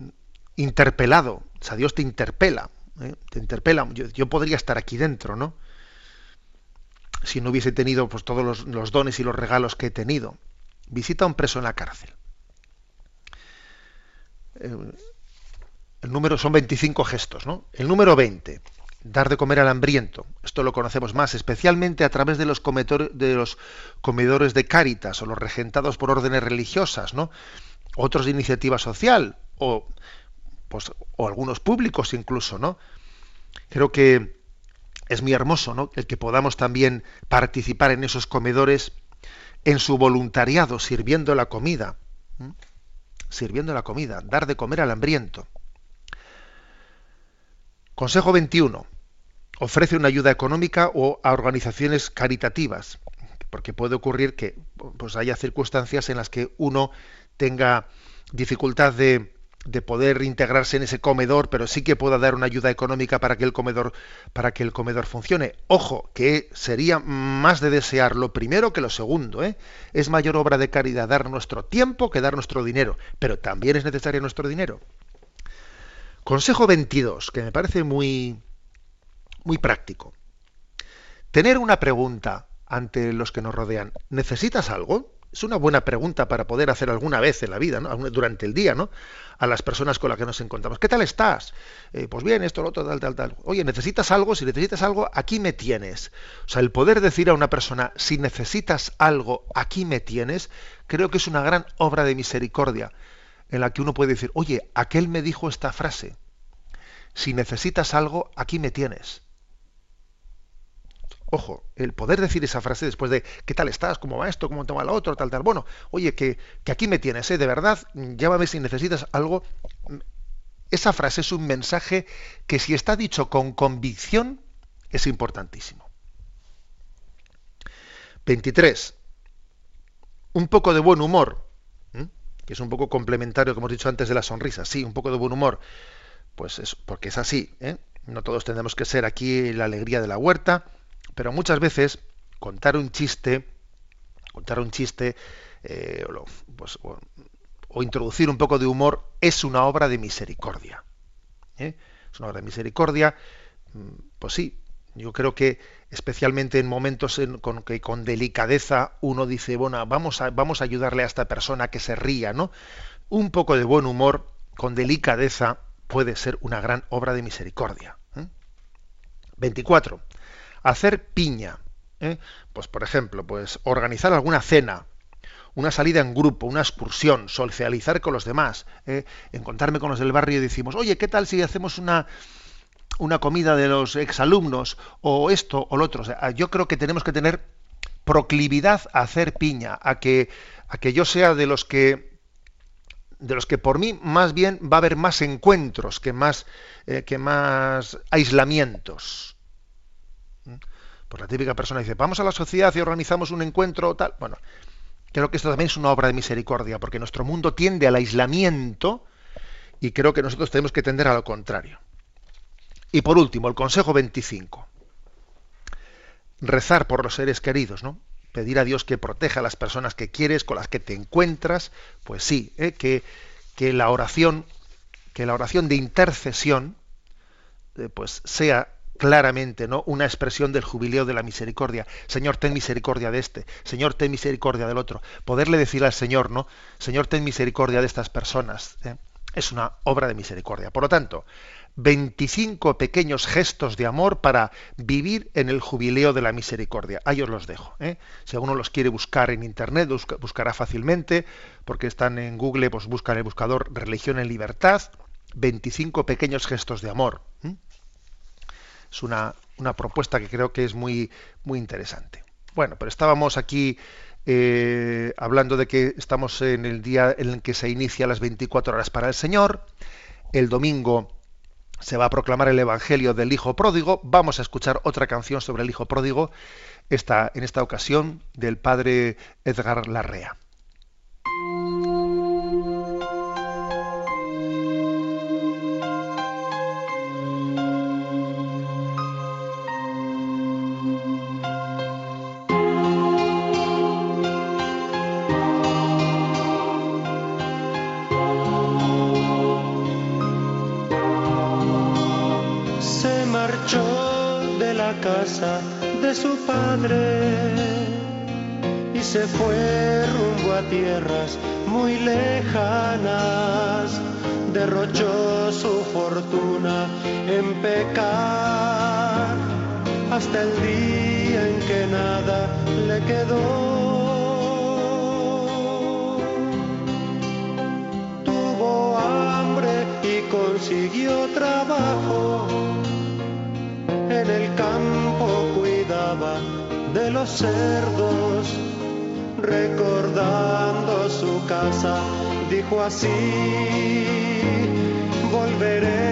interpelado. O sea, Dios te interpela, ¿eh? te interpela. Yo, podría estar aquí dentro, ¿no? Si no hubiese tenido pues todos los, dones y los regalos que he tenido. Visita a un preso en la cárcel el número son 25 gestos, ¿no? El número 20, dar de comer al hambriento. Esto lo conocemos más, especialmente a través de los, de los comedores de cáritas o los regentados por órdenes religiosas, ¿no? Otros de iniciativa social o, pues, o algunos públicos incluso, ¿no? Creo que es muy hermoso, ¿no? El que podamos también participar en esos comedores en su voluntariado, sirviendo la comida sirviendo la comida, dar de comer al hambriento. Consejo 21. Ofrece una ayuda económica o a organizaciones caritativas, porque puede ocurrir que pues, haya circunstancias en las que uno tenga dificultad de, de poder integrarse en ese comedor, pero sí que pueda dar una ayuda económica para que el comedor para que el comedor funcione. Ojo, que sería más de desear lo primero que lo segundo, ¿eh? Es mayor obra de caridad dar nuestro tiempo que dar nuestro dinero, pero también es necesario nuestro dinero. Consejo 22, que me parece muy muy práctico. Tener una pregunta ante los que nos rodean. ¿Necesitas algo? Es una buena pregunta para poder hacer alguna vez en la vida, ¿no? durante el día, ¿no? A las personas con las que nos encontramos. ¿Qué tal estás? Eh, pues bien, esto, lo otro, tal, tal, tal. Oye, ¿necesitas algo? Si necesitas algo, aquí me tienes. O sea, el poder decir a una persona, si necesitas algo, aquí me tienes, creo que es una gran obra de misericordia en la que uno puede decir, oye, aquel me dijo esta frase. Si necesitas algo, aquí me tienes. Ojo, el poder decir esa frase después de ¿qué tal estás? ¿Cómo va esto? ¿Cómo te va lo otro? Tal, tal. Bueno, oye, que, que aquí me tienes, ¿eh? De verdad, llámame si necesitas algo. Esa frase es un mensaje que si está dicho con convicción es importantísimo. 23. Un poco de buen humor, que es un poco complementario, como hemos dicho antes, de la sonrisa. Sí, un poco de buen humor. Pues es porque es así. ¿eh? No todos tenemos que ser aquí la alegría de la huerta, pero muchas veces contar un chiste, contar un chiste, eh, pues, o introducir un poco de humor es una obra de misericordia. ¿eh? Es una obra de misericordia, mm, pues sí, yo creo que especialmente en momentos en con que con delicadeza uno dice, bueno, vamos a, ayudarle a esta persona que se ría, ¿no? Un poco de buen humor, con delicadeza, puede ser una gran obra de misericordia. 24. Hacer piña. ¿eh? Pues, por ejemplo, pues organizar alguna cena, una salida en grupo, una excursión, socializar con los demás, ¿eh? encontrarme con los del barrio y decimos, oye, ¿qué tal si hacemos una, una comida de los exalumnos o esto o lo otro? yo creo que tenemos que tener proclividad a hacer piña, a que, a que yo sea de los que de los que por mí más bien va a haber más encuentros que más, eh, que más aislamientos. Pues la típica persona dice, vamos a la sociedad y organizamos un encuentro tal. Bueno, Creo que esto también es una obra de misericordia, porque nuestro mundo tiende al aislamiento y creo que nosotros tenemos que tender a lo contrario. Y por último, el consejo 25. Rezar por los seres queridos, ¿no? Pedir a Dios que proteja a las personas que quieres, con las que te encuentras, pues sí, ¿eh? que, que, la oración, que la oración de intercesión, eh, pues sea claramente ¿no? una expresión del jubileo de la misericordia. Señor, ten misericordia de este, Señor, ten misericordia del otro. Poderle decir al Señor, ¿no? Señor, ten misericordia de estas personas. ¿eh? Es una obra de misericordia. Por lo tanto, 25 pequeños gestos de amor para vivir en el jubileo de la misericordia. Ahí os los dejo. ¿eh? Si alguno los quiere buscar en internet, buscará fácilmente, porque están en Google, pues buscan el buscador Religión en Libertad. 25 pequeños gestos de amor es una, propuesta que creo que es muy, muy interesante. Bueno, pero estábamos aquí eh, hablando de que estamos en el día en el que se inicia las 24 horas para el Señor. El domingo se va a proclamar el Evangelio del Hijo Pródigo. Vamos a escuchar otra canción sobre el Hijo Pródigo, en esta ocasión del padre Edgar Larrea. Hasta el día en que nada le quedó. Tuvo hambre y consiguió trabajo en el campo cuidaba de los cerdos, recordando su casa, dijo así, volveré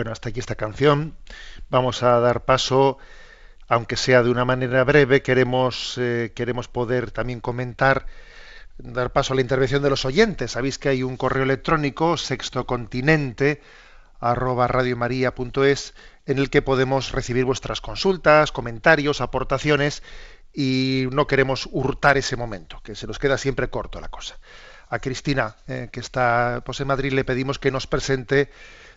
Bueno, hasta aquí esta canción. Vamos a dar paso, aunque sea de una manera breve, queremos, eh, queremos poder también comentar, dar paso a la intervención de los oyentes. Sabéis que hay un correo electrónico, sextocontinente, arroba radiomaria.es, en el que podemos recibir vuestras consultas, comentarios, aportaciones, y no queremos hurtar ese momento, que se nos queda siempre corto la cosa. A Cristina, eh, que está pues, en Madrid, le pedimos que nos presente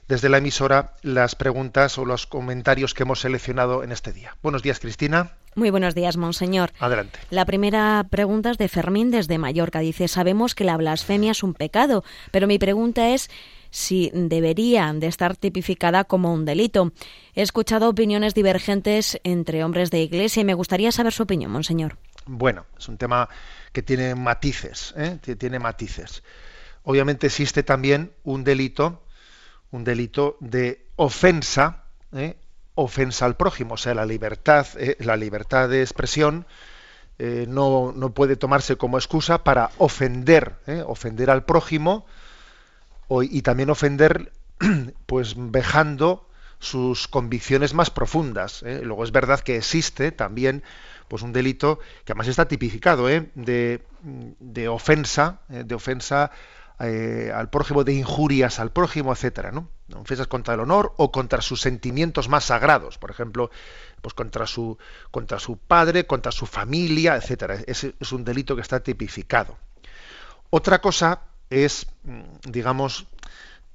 desde la emisora las preguntas o los comentarios que hemos seleccionado en este día. Buenos días, Cristina. Muy buenos días, monseñor. Adelante. La primera pregunta es de Fermín desde Mallorca. Dice, sabemos que la blasfemia es un pecado, pero mi pregunta es si debería de estar tipificada como un delito. He escuchado opiniones divergentes entre hombres de iglesia y me gustaría saber su opinión, monseñor. Bueno, es un tema que tiene matices, ¿eh? tiene matices. Obviamente existe también un delito, un delito de ofensa, ¿eh? ofensa al prójimo, o sea, la libertad, eh, la libertad de expresión eh, no, no, puede tomarse como excusa para ofender, ¿eh? ofender al prójimo y también ofender, pues vejando sus convicciones más profundas. Luego es verdad que existe también pues un delito que además está tipificado ¿eh? de, de, ofensa, ¿eh? de ofensa eh, al prójimo, de injurias al prójimo, etcétera, ¿no? Ofensas contra el honor o contra sus sentimientos más sagrados, por ejemplo, pues contra su contra su padre, contra su familia, etcétera. Es, es un delito que está tipificado. Otra cosa es, digamos,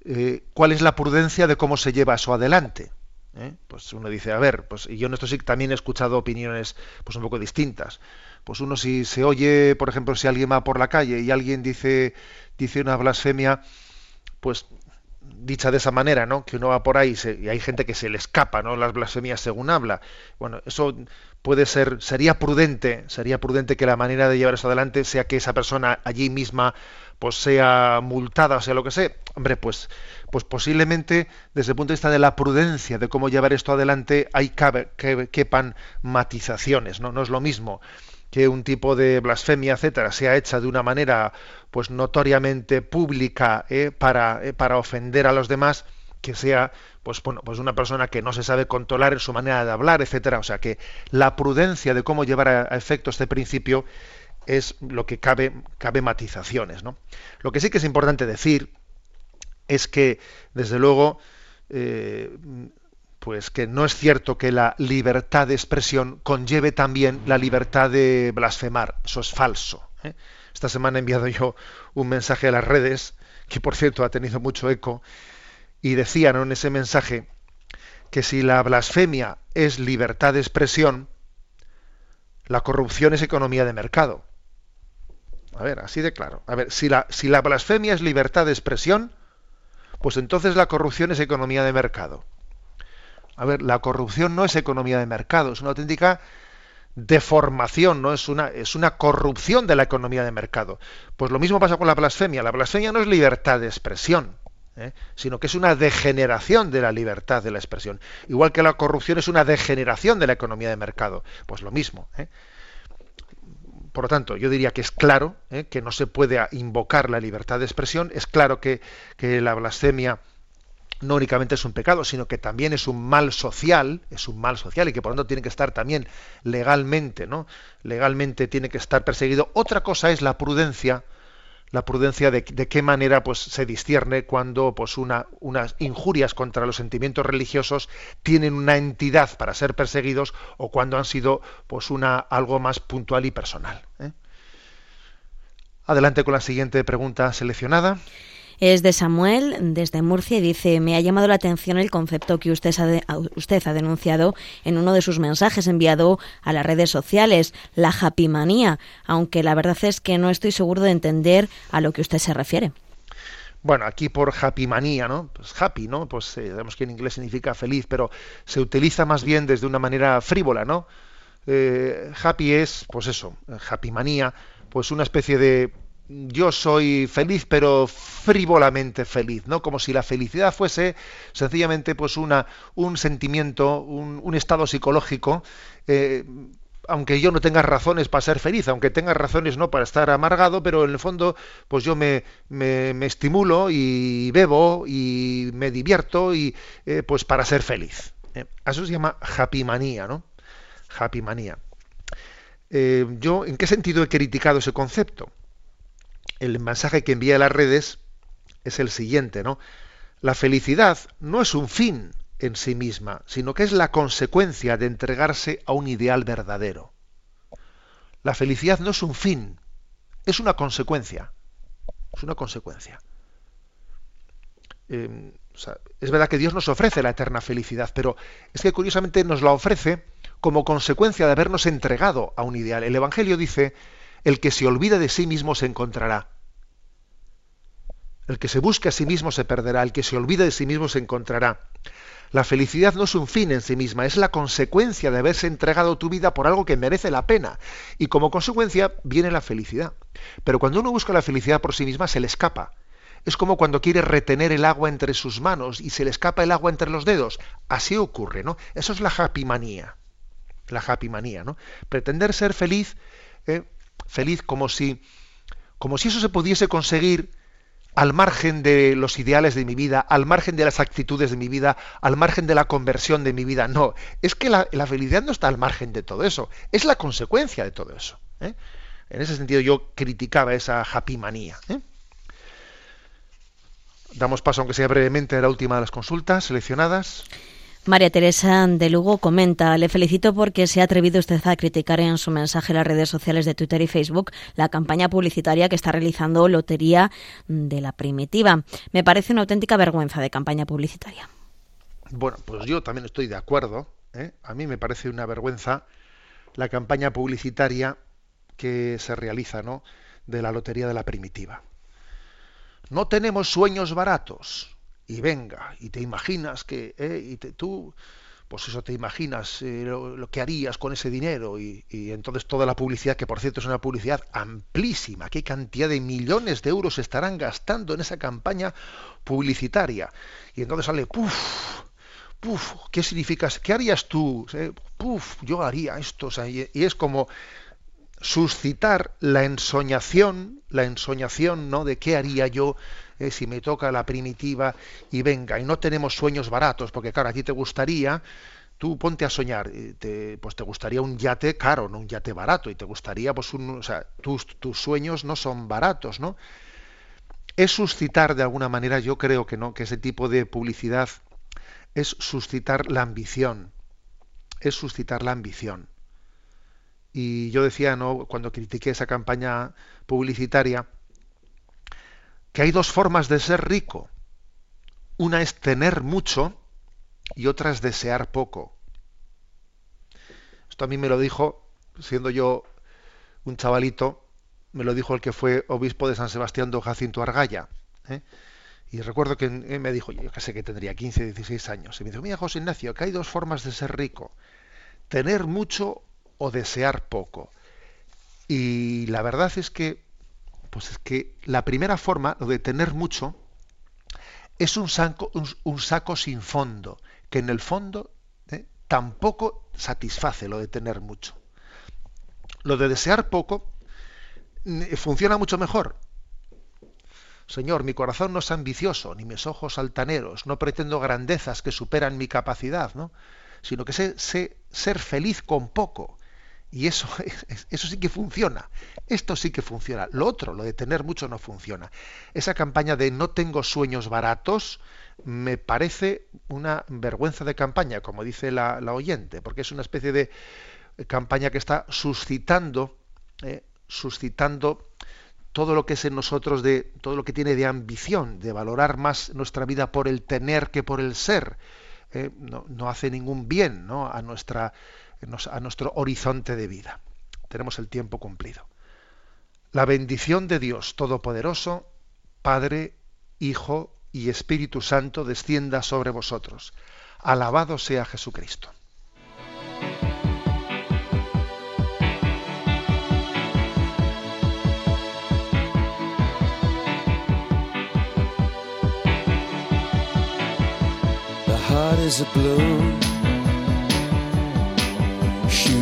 eh, cuál es la prudencia de cómo se lleva eso adelante. ¿Eh? Pues uno dice, a ver, pues y yo en esto sí también he escuchado opiniones pues un poco distintas. Pues uno si se oye, por ejemplo, si alguien va por la calle y alguien dice dice una blasfemia, pues dicha de esa manera, ¿no? Que uno va por ahí se, y hay gente que se le escapa, ¿no? Las blasfemias según habla. Bueno, eso puede ser, sería prudente, sería prudente que la manera de llevar eso adelante sea que esa persona allí misma pues sea multada, o sea lo que sea. Hombre, pues pues posiblemente desde el punto de vista de la prudencia de cómo llevar esto adelante hay cabe, que, quepan matizaciones, ¿no? No es lo mismo que un tipo de blasfemia, etcétera, sea hecha de una manera pues notoriamente pública ¿eh? para, eh, para ofender a los demás, que sea pues bueno, pues una persona que no se sabe controlar en su manera de hablar, etcétera. O sea que la prudencia de cómo llevar a efecto este principio es lo que cabe, cabe matizaciones. ¿no? Lo que sí que es importante decir es que, desde luego, eh, pues que no es cierto que la libertad de expresión conlleve también la libertad de blasfemar. Eso es falso. ¿eh? Esta semana he enviado yo un mensaje a las redes, que por cierto ha tenido mucho eco, y decían en ese mensaje que si la blasfemia es libertad de expresión, la corrupción es economía de mercado. A ver, así de claro. A ver, si la, blasfemia es libertad de expresión, pues entonces la corrupción es economía de mercado. A ver, la corrupción no es economía de mercado, es una auténtica deformación, ¿no? Es una, es una corrupción de la economía de mercado. Pues lo mismo pasa con la blasfemia. La blasfemia no es libertad de expresión, ¿eh? sino que es una degeneración de la libertad de la expresión. Igual que la corrupción es una degeneración de la economía de mercado. Pues lo mismo. ¿eh? Por lo tanto, yo diría que es claro ¿eh? que no se puede invocar la libertad de expresión, es claro que, la blasfemia no únicamente es un pecado, sino que también es un mal social, es un mal social y que por lo tanto tiene que estar también legalmente, ¿no? Legalmente tiene que estar perseguido. Otra cosa es la prudencia, la prudencia de, qué manera pues se discierne cuando pues una, unas injurias contra los sentimientos religiosos tienen una entidad para ser perseguidos o cuando han sido pues una algo más puntual y personal. ¿eh? Adelante con la siguiente pregunta seleccionada. Es de Samuel, desde Murcia, y dice, me ha llamado la atención el concepto que usted ha, de, usted ha denunciado en uno de sus mensajes enviado a las redes sociales, la happymanía, aunque la verdad es que no estoy seguro de entender a lo que usted se refiere. Bueno, aquí por happy manía, ¿no? Pues happy, ¿no? Pues eh, sabemos que en inglés significa feliz, pero se utiliza más bien desde una manera frívola, ¿no? Eh, happy es, pues eso, happy manía, pues una especie de yo soy feliz, pero frívolamente feliz, ¿no? Como si la felicidad fuese sencillamente pues una, un sentimiento, un, estado psicológico, eh, aunque yo no tenga razones para ser feliz, aunque tenga razones no para estar amargado, pero en el fondo, pues yo me, me, me estimulo y bebo y me divierto y eh, pues para ser feliz. ¿eh? Eso se llama happy manía, ¿no? Happy manía. Eh, yo, ¿en qué sentido he criticado ese concepto? El mensaje que envía a las redes es el siguiente, ¿no? La felicidad no es un fin en sí misma, sino que es la consecuencia de entregarse a un ideal verdadero. La felicidad no es un fin, es una consecuencia. Es una consecuencia. Sea, es verdad que Dios nos ofrece la eterna felicidad, pero es que curiosamente nos la ofrece como consecuencia de habernos entregado a un ideal. El Evangelio dice el que se olvida de sí mismo se encontrará. El que se busque a sí mismo se perderá, el que se olvida de sí mismo se encontrará. La felicidad no es un fin en sí misma, es la consecuencia de haberse entregado tu vida por algo que merece la pena. Y como consecuencia viene la felicidad. Pero cuando uno busca la felicidad por sí misma, se le escapa. Es como cuando quiere retener el agua entre sus manos y se le escapa el agua entre los dedos. Así ocurre, ¿no? Eso es la happy manía. La happy manía, ¿no? Pretender ser feliz ¿eh? Feliz como si, como si eso se pudiese conseguir al margen de los ideales de mi vida, al margen de las actitudes de mi vida, al margen de la conversión de mi vida. No, es que la, felicidad no está al margen de todo eso, es la consecuencia de todo eso. ¿eh? En ese sentido yo criticaba esa happy manía. ¿eh? Damos paso, aunque sea brevemente, a la última de las consultas seleccionadas. María Teresa de Lugo comenta, le felicito porque se ha atrevido usted a criticar en su mensaje en las redes sociales de Twitter y Facebook la campaña publicitaria que está realizando Lotería de la Primitiva. Me parece una auténtica vergüenza de campaña publicitaria. Bueno, pues yo también estoy de acuerdo. ¿eh? A mí me parece una vergüenza la campaña publicitaria que se realiza ¿no? de la Lotería de la Primitiva. No tenemos sueños baratos y venga, y te imaginas que, eh, y te, tú, pues eso te imaginas eh, lo, que harías con ese dinero y, y, entonces toda la publicidad, que por cierto es una publicidad amplísima, qué cantidad de millones de euros estarán gastando en esa campaña publicitaria. Y entonces sale, puf, puf, ¿qué significa? ¿Qué harías tú? ¿Eh? Puf, yo haría esto, o sea, y es como suscitar la ensoñación, la ensoñación, ¿no? De qué haría yo eh, si me toca la primitiva y venga, y no tenemos sueños baratos, porque claro, a ti te gustaría, tú ponte a soñar, te, pues te gustaría un yate caro, no un yate barato, y te gustaría, pues, un, o sea, tus, tus sueños no son baratos, ¿no? Es suscitar de alguna manera, yo creo que no, que ese tipo de publicidad es suscitar la ambición, es suscitar la ambición. Y yo decía, ¿no? cuando critiqué esa campaña publicitaria, que hay dos formas de ser rico. Una es tener mucho y otra es desear poco. Esto a mí me lo dijo, siendo yo un chavalito, me lo dijo el que fue obispo de San Sebastián, don Jacinto Argaya. ¿eh? Y recuerdo que me dijo, yo que sé que tendría 15, 16 años, y me dijo, mira José Ignacio, que hay dos formas de ser rico. Tener mucho o desear poco. Y la verdad es que, pues es que la primera forma, lo de tener mucho, es un saco, un, saco sin fondo, que en el fondo ¿eh? tampoco satisface lo de tener mucho. Lo de desear poco funciona mucho mejor. Señor, mi corazón no es ambicioso, ni mis ojos altaneros, no pretendo grandezas que superan mi capacidad, ¿no? sino que sé, sé ser feliz con poco. Y eso, eso sí que funciona. Esto sí que funciona. Lo otro, lo de tener mucho, no funciona. Esa campaña de no tengo sueños baratos me parece una vergüenza de campaña, como dice la, oyente, porque es una especie de campaña que está suscitando, eh, suscitando todo lo que es en nosotros de todo lo que tiene de ambición, de valorar más nuestra vida por el tener que por el ser, eh, no, hace ningún bien ¿no? a, nuestra, a nuestro horizonte de vida. Tenemos el tiempo cumplido. La bendición de Dios Todopoderoso, Padre, Hijo y Espíritu Santo descienda sobre vosotros. Alabado sea Jesucristo.